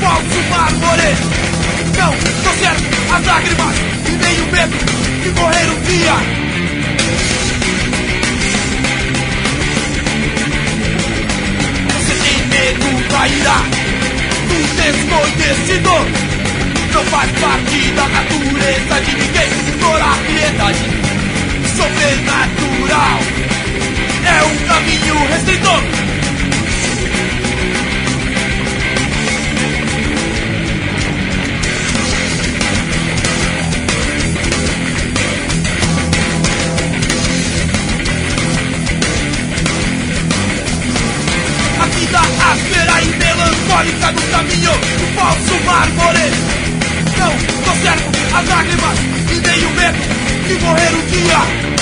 falso mármore. Não conservo as lágrimas e nem o medo de morrer um dia. Você tem medo da ira do desconhecido. Não faz parte da natureza de ninguém a piedade sobrenatural. É um caminho restritor. Lágrimas e nem o medo de morrer um dia.